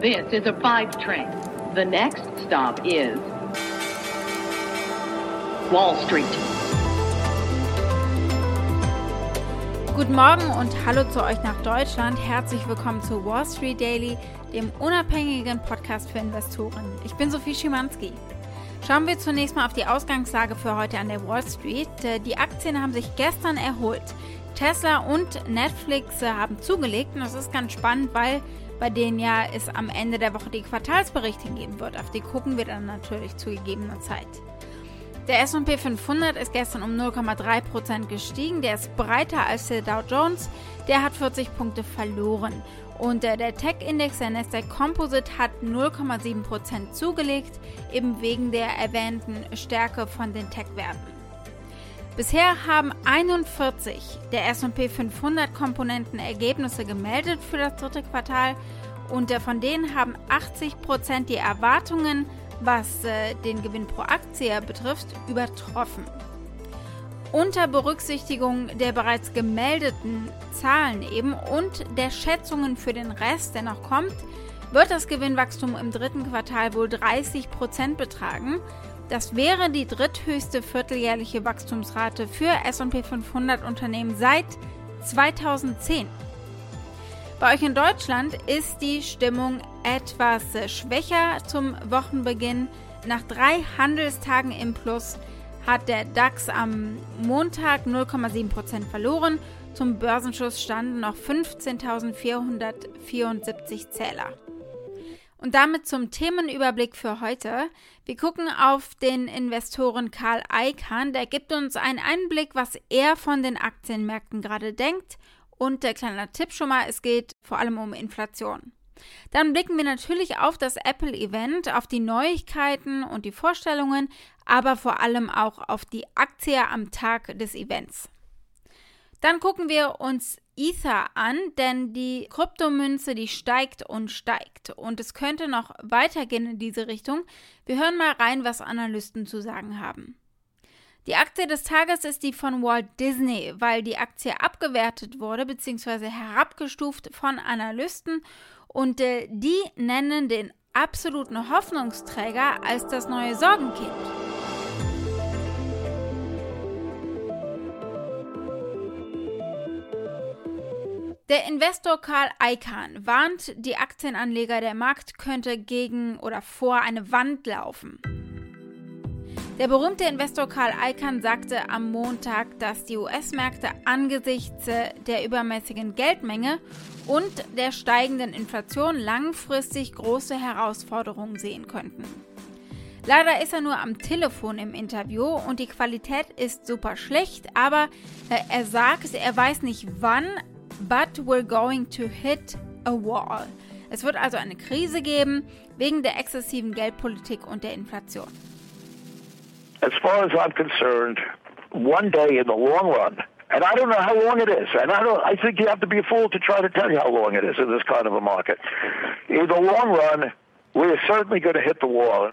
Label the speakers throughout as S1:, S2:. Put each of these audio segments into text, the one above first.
S1: This is a five train. The next stop is Wall Street.
S2: Guten Morgen und hallo zu euch nach Deutschland. Herzlich willkommen zu Wall Street Daily, dem unabhängigen Podcast für Investoren. Ich bin Sophie Schimanski. Schauen wir zunächst mal auf die Ausgangslage für heute an der Wall Street. Äh, die Aktien haben sich gestern erholt. Tesla und Netflix äh, haben zugelegt und das ist ganz spannend, weil bei denen ja es am Ende der Woche die Quartalsberichte geben wird. Auf die gucken wir dann natürlich zu gegebener Zeit. Der S&P 500 ist gestern um 0,3% gestiegen. Der ist breiter als der Dow Jones. Der hat 40 Punkte verloren. Und äh, der Tech-Index, der Nasdaq Composite, hat 0,7% zugelegt, eben wegen der erwähnten Stärke von den Tech-Werten. Bisher haben 41 der S&P 500 Komponenten Ergebnisse gemeldet für das dritte Quartal und von denen haben 80% die Erwartungen, was äh, den Gewinn pro Aktie betrifft, übertroffen. Unter Berücksichtigung der bereits gemeldeten Zahlen eben und der Schätzungen für den Rest, der noch kommt, wird das Gewinnwachstum im dritten Quartal wohl 30% betragen, das wäre die dritthöchste vierteljährliche Wachstumsrate für SP 500 Unternehmen seit 2010. Bei euch in Deutschland ist die Stimmung etwas schwächer zum Wochenbeginn. Nach drei Handelstagen im Plus hat der DAX am Montag 0,7% verloren. Zum Börsenschluss standen noch 15.474 Zähler. Und damit zum Themenüberblick für heute. Wir gucken auf den Investoren Karl Eichhahn. Der gibt uns einen Einblick, was er von den Aktienmärkten gerade denkt. Und der kleine Tipp schon mal, es geht vor allem um Inflation. Dann blicken wir natürlich auf das Apple-Event, auf die Neuigkeiten und die Vorstellungen, aber vor allem auch auf die Aktie am Tag des Events. Dann gucken wir uns Ether an, denn die Kryptomünze, die steigt und steigt. Und es könnte noch weitergehen in diese Richtung. Wir hören mal rein, was Analysten zu sagen haben. Die Aktie des Tages ist die von Walt Disney, weil die Aktie abgewertet wurde bzw. herabgestuft von Analysten und äh, die nennen den absoluten Hoffnungsträger als das neue Sorgenkind. Der Investor Karl Icahn warnt die Aktienanleger, der Markt könnte gegen oder vor eine Wand laufen. Der berühmte Investor Karl Icahn sagte am Montag, dass die US-Märkte angesichts der übermäßigen Geldmenge und der steigenden Inflation langfristig große Herausforderungen sehen könnten. Leider ist er nur am Telefon im Interview und die Qualität ist super schlecht, aber äh, er sagt, er weiß nicht wann, but we're going to hit a wall. Es wird also eine Krise geben wegen der exzessiven Geldpolitik und der Inflation.
S3: As far as I'm concerned, one day in the long run, and I don't know how long it is, and I don't. I think you have to be a fool to try to tell you how long it is in this kind of a market. In the long run, we're certainly going to hit the wall.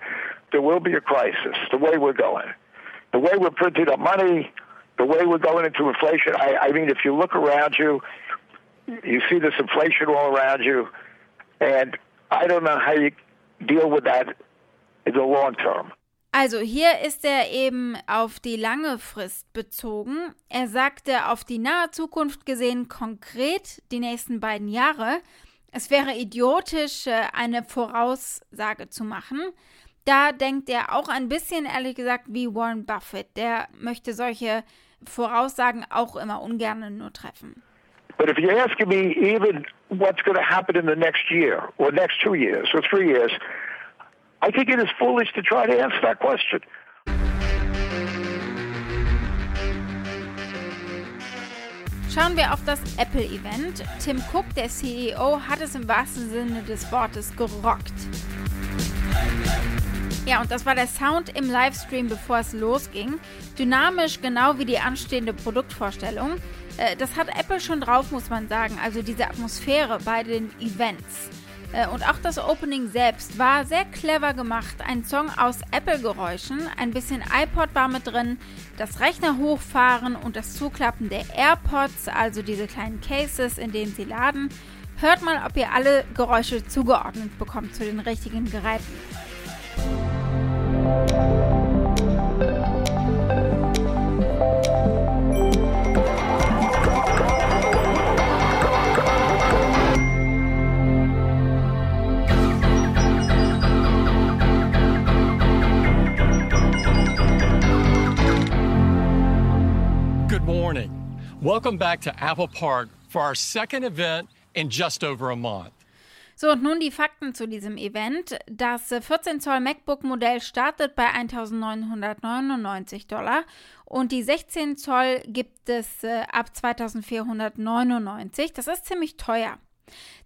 S3: There will be a crisis. The way we're going, the way we're printing our money, the way we're going into inflation. I, I mean, if you look around you, you see this inflation all around you, and I don't know how you deal with that in the long term.
S2: Also hier ist er eben auf die lange Frist bezogen. Er sagte auf die nahe Zukunft gesehen konkret die nächsten beiden Jahre. Es wäre idiotisch, äh, eine Voraussage zu machen. Da denkt er auch ein bisschen, ehrlich gesagt, wie Warren Buffett. Der möchte solche Voraussagen auch immer ungern nur treffen.
S3: But if you're asking me even what's going to happen in the next year or next two years or three years, I think it is foolish to try to answer that question.
S2: Schauen wir auf das Apple-Event. Tim Cook, der CEO, hat es im wahrsten Sinne des Wortes gerockt. Ja, und das war der Sound im Livestream, bevor es losging. Dynamisch, genau wie die anstehende Produktvorstellung. Äh, das hat Apple schon drauf, muss man sagen. Also diese Atmosphäre bei den Events. Äh, und auch das Opening selbst war sehr clever gemacht. Ein Song aus Apple-Geräuschen, ein bisschen iPod war mit drin, das Rechner hochfahren und das Zuklappen der AirPods, also diese kleinen Cases, in denen sie laden. Hört mal, ob ihr alle Geräusche zugeordnet bekommt zu den richtigen Geräten.
S4: Good morning. Welcome back to Apple Park for our second event in just over a month.
S2: So, und nun die Fakten zu diesem Event. Das 14 Zoll MacBook Modell startet bei 1999 Dollar und die 16 Zoll gibt es äh, ab 2499. Das ist ziemlich teuer.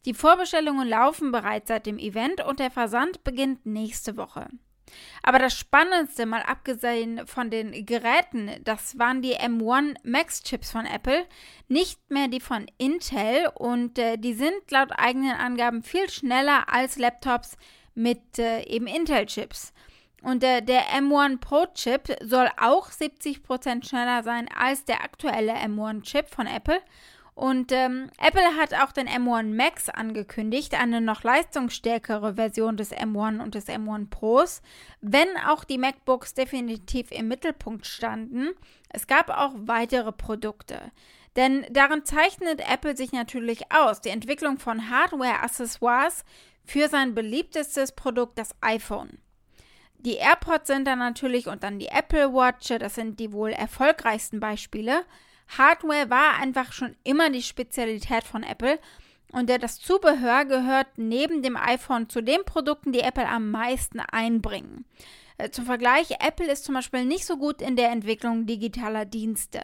S2: Die Vorbestellungen laufen bereits seit dem Event und der Versand beginnt nächste Woche. Aber das Spannendste, mal abgesehen von den Geräten, das waren die M1 Max Chips von Apple, nicht mehr die von Intel und äh, die sind laut eigenen Angaben viel schneller als Laptops mit äh, eben Intel Chips. Und äh, der M1 Pro Chip soll auch 70% schneller sein als der aktuelle M1 Chip von Apple und ähm, Apple hat auch den M1 Max angekündigt, eine noch leistungsstärkere Version des M1 und des M1 Pros, wenn auch die MacBooks definitiv im Mittelpunkt standen. Es gab auch weitere Produkte. Denn darin zeichnet Apple sich natürlich aus, die Entwicklung von Hardware-Accessoires für sein beliebtestes Produkt, das iPhone. Die AirPods sind dann natürlich und dann die Apple Watch, das sind die wohl erfolgreichsten Beispiele. Hardware war einfach schon immer die Spezialität von Apple und das Zubehör gehört neben dem iPhone zu den Produkten, die Apple am meisten einbringen. Äh, zum Vergleich, Apple ist zum Beispiel nicht so gut in der Entwicklung digitaler Dienste.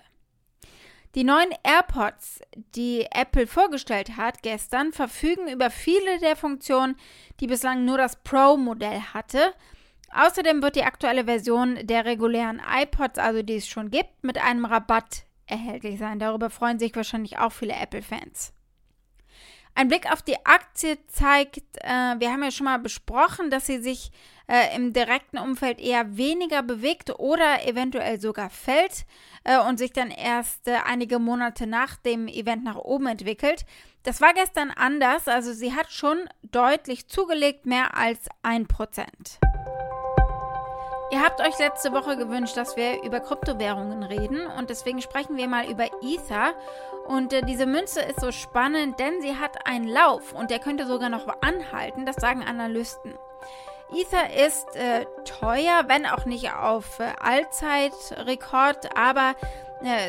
S2: Die neuen AirPods, die Apple vorgestellt hat gestern, verfügen über viele der Funktionen, die bislang nur das Pro-Modell hatte. Außerdem wird die aktuelle Version der regulären iPods, also die es schon gibt, mit einem Rabatt erhältlich sein. Darüber freuen sich wahrscheinlich auch viele Apple-Fans. Ein Blick auf die Aktie zeigt, äh, wir haben ja schon mal besprochen, dass sie sich äh, im direkten Umfeld eher weniger bewegt oder eventuell sogar fällt äh, und sich dann erst äh, einige Monate nach dem Event nach oben entwickelt. Das war gestern anders, also sie hat schon deutlich zugelegt, mehr als 1%. Ihr habt euch letzte Woche gewünscht, dass wir über Kryptowährungen reden und deswegen sprechen wir mal über Ether. Und äh, diese Münze ist so spannend, denn sie hat einen Lauf und der könnte sogar noch anhalten, das sagen Analysten. Ether ist äh, teuer, wenn auch nicht auf äh, Allzeitrekord, aber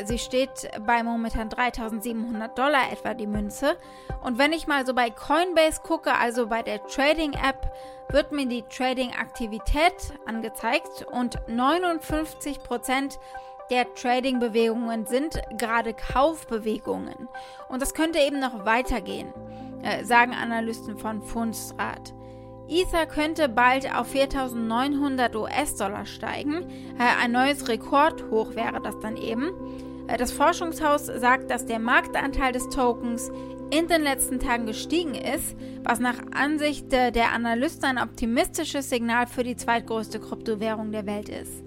S2: sie steht bei momentan 3700 Dollar etwa die Münze. Und wenn ich mal so bei Coinbase gucke, also bei der Trading-App, wird mir die Trading-Aktivität angezeigt und 59% der Trading-Bewegungen sind gerade Kaufbewegungen. Und das könnte eben noch weitergehen, äh, sagen Analysten von Fundstrat. Ether könnte bald auf 4.900 US-Dollar steigen. Äh, ein neues Rekordhoch wäre das dann eben. Äh, das Forschungshaus sagt, dass der Marktanteil des Tokens in den letzten Tagen gestiegen ist, was nach Ansicht der Analysten ein optimistisches Signal für die zweitgrößte Kryptowährung der Welt ist.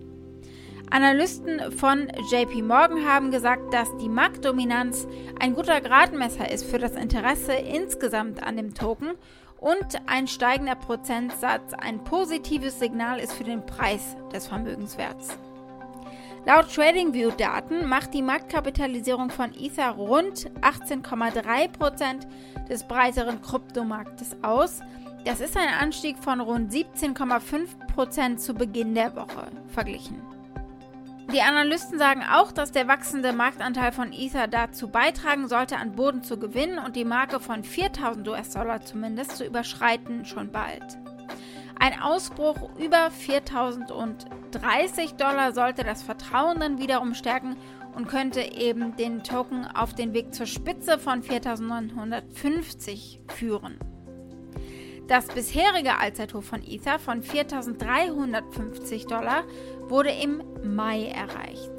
S2: Analysten von JP Morgan haben gesagt, dass die Marktdominanz ein guter Gradmesser ist für das Interesse insgesamt an dem Token und ein steigender Prozentsatz ein positives Signal ist für den Preis des Vermögenswerts. Laut TradingView-Daten macht die Marktkapitalisierung von Ether rund 18,3% des breiteren Kryptomarktes aus. Das ist ein Anstieg von rund 17,5% zu Beginn der Woche verglichen. Die Analysten sagen auch, dass der wachsende Marktanteil von Ether dazu beitragen sollte, an Boden zu gewinnen und die Marke von 4000 US-Dollar zumindest zu überschreiten schon bald. Ein Ausbruch über 4030 Dollar sollte das Vertrauen dann wiederum stärken und könnte eben den Token auf den Weg zur Spitze von 4950 führen. Das bisherige Allzeithoch von Ether von 4.350 Dollar wurde im Mai erreicht.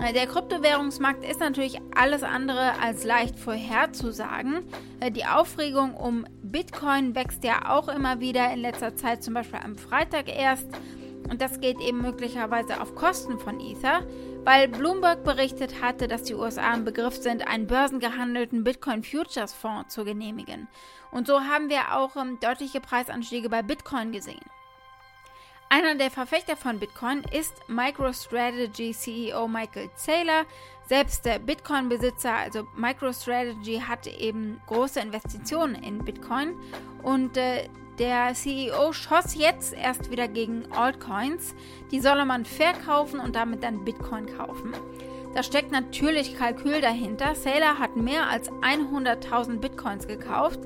S2: Äh, der Kryptowährungsmarkt ist natürlich alles andere als leicht vorherzusagen. Äh, die Aufregung um Bitcoin wächst ja auch immer wieder in letzter Zeit, zum Beispiel am Freitag erst. Und das geht eben möglicherweise auf Kosten von Ether. Weil Bloomberg berichtet hatte, dass die USA im Begriff sind, einen börsengehandelten Bitcoin Futures Fonds zu genehmigen. Und so haben wir auch ähm, deutliche Preisanstiege bei Bitcoin gesehen. Einer der Verfechter von Bitcoin ist MicroStrategy CEO Michael Saylor, selbst der Bitcoin-Besitzer. Also MicroStrategy hat eben große Investitionen in Bitcoin und äh, der CEO schoss jetzt erst wieder gegen Altcoins. Die solle man verkaufen und damit dann Bitcoin kaufen. Da steckt natürlich Kalkül dahinter. Saylor hat mehr als 100.000 Bitcoins gekauft.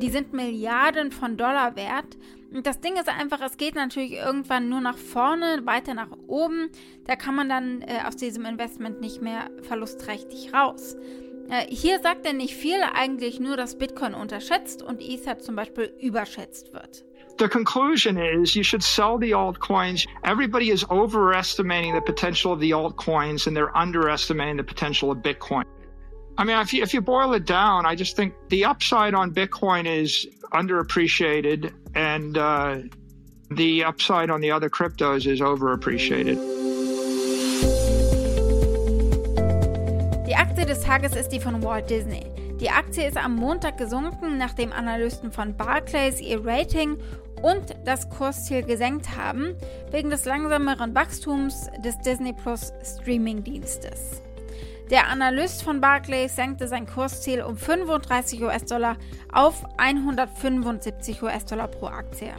S2: Die sind Milliarden von Dollar wert. Und das Ding ist einfach, es geht natürlich irgendwann nur nach vorne, weiter nach oben. Da kann man dann äh, aus diesem Investment nicht mehr verlustträchtig raus. Äh, hier sagt er nicht viel, eigentlich nur, dass Bitcoin unterschätzt und Ether zum Beispiel überschätzt wird.
S5: The conclusion is you should sell the altcoins. Everybody is overestimating the potential of the altcoins and they're underestimating the potential of Bitcoin. I mean, if you, if you boil it down, I just think the upside on Bitcoin is underappreciated and uh, the upside on the other cryptos is overappreciated.
S2: Tages ist die von Walt Disney. Die Aktie ist am Montag gesunken, nachdem Analysten von Barclays ihr Rating und das Kursziel gesenkt haben, wegen des langsameren Wachstums des Disney Plus Streaming-Dienstes. Der Analyst von Barclays senkte sein Kursziel um 35 US-Dollar auf 175 US-Dollar pro Aktie.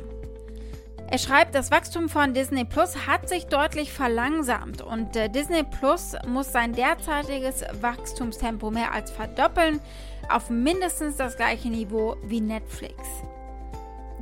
S2: Er schreibt, das Wachstum von Disney Plus hat sich deutlich verlangsamt und äh, Disney Plus muss sein derzeitiges Wachstumstempo mehr als verdoppeln auf mindestens das gleiche Niveau wie Netflix.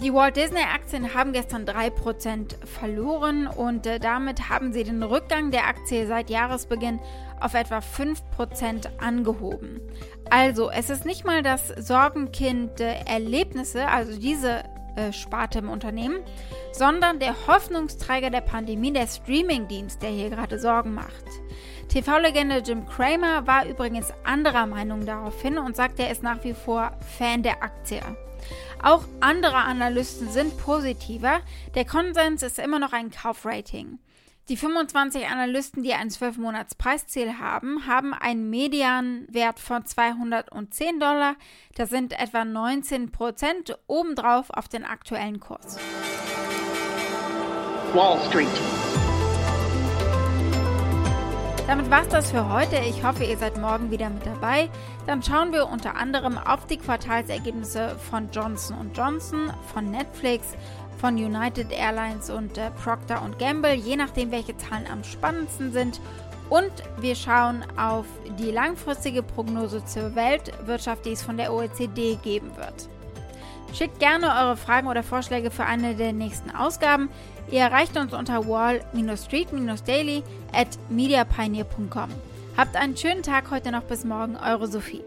S2: Die Walt Disney Aktien haben gestern 3% verloren und äh, damit haben sie den Rückgang der Aktie seit Jahresbeginn auf etwa 5% angehoben. Also, es ist nicht mal das Sorgenkind der Erlebnisse, also diese äh, Sparte im Unternehmen, sondern der Hoffnungsträger der Pandemie, der Streamingdienst, der hier gerade Sorgen macht. TV-Legende Jim Cramer war übrigens anderer Meinung daraufhin und sagt, er ist nach wie vor Fan der Aktie. Auch andere Analysten sind positiver. Der Konsens ist immer noch ein Kaufrating. Die 25 Analysten, die ein 12-Monats-Preisziel haben, haben einen Medianwert von 210 Dollar. Das sind etwa 19 Prozent obendrauf auf den aktuellen Kurs.
S1: Wall Street.
S2: Damit war's das für heute. Ich hoffe, ihr seid morgen wieder mit dabei. Dann schauen wir unter anderem auf die Quartalsergebnisse von Johnson Johnson, von Netflix, von United Airlines und äh, Procter Gamble, je nachdem, welche Zahlen am spannendsten sind. Und wir schauen auf die langfristige Prognose zur Weltwirtschaft, die es von der OECD geben wird. Schickt gerne eure Fragen oder Vorschläge für eine der nächsten Ausgaben. Ihr erreicht uns unter wall-street-daily at mediapioneer.com. Habt einen schönen Tag heute noch bis morgen, eure Sophie.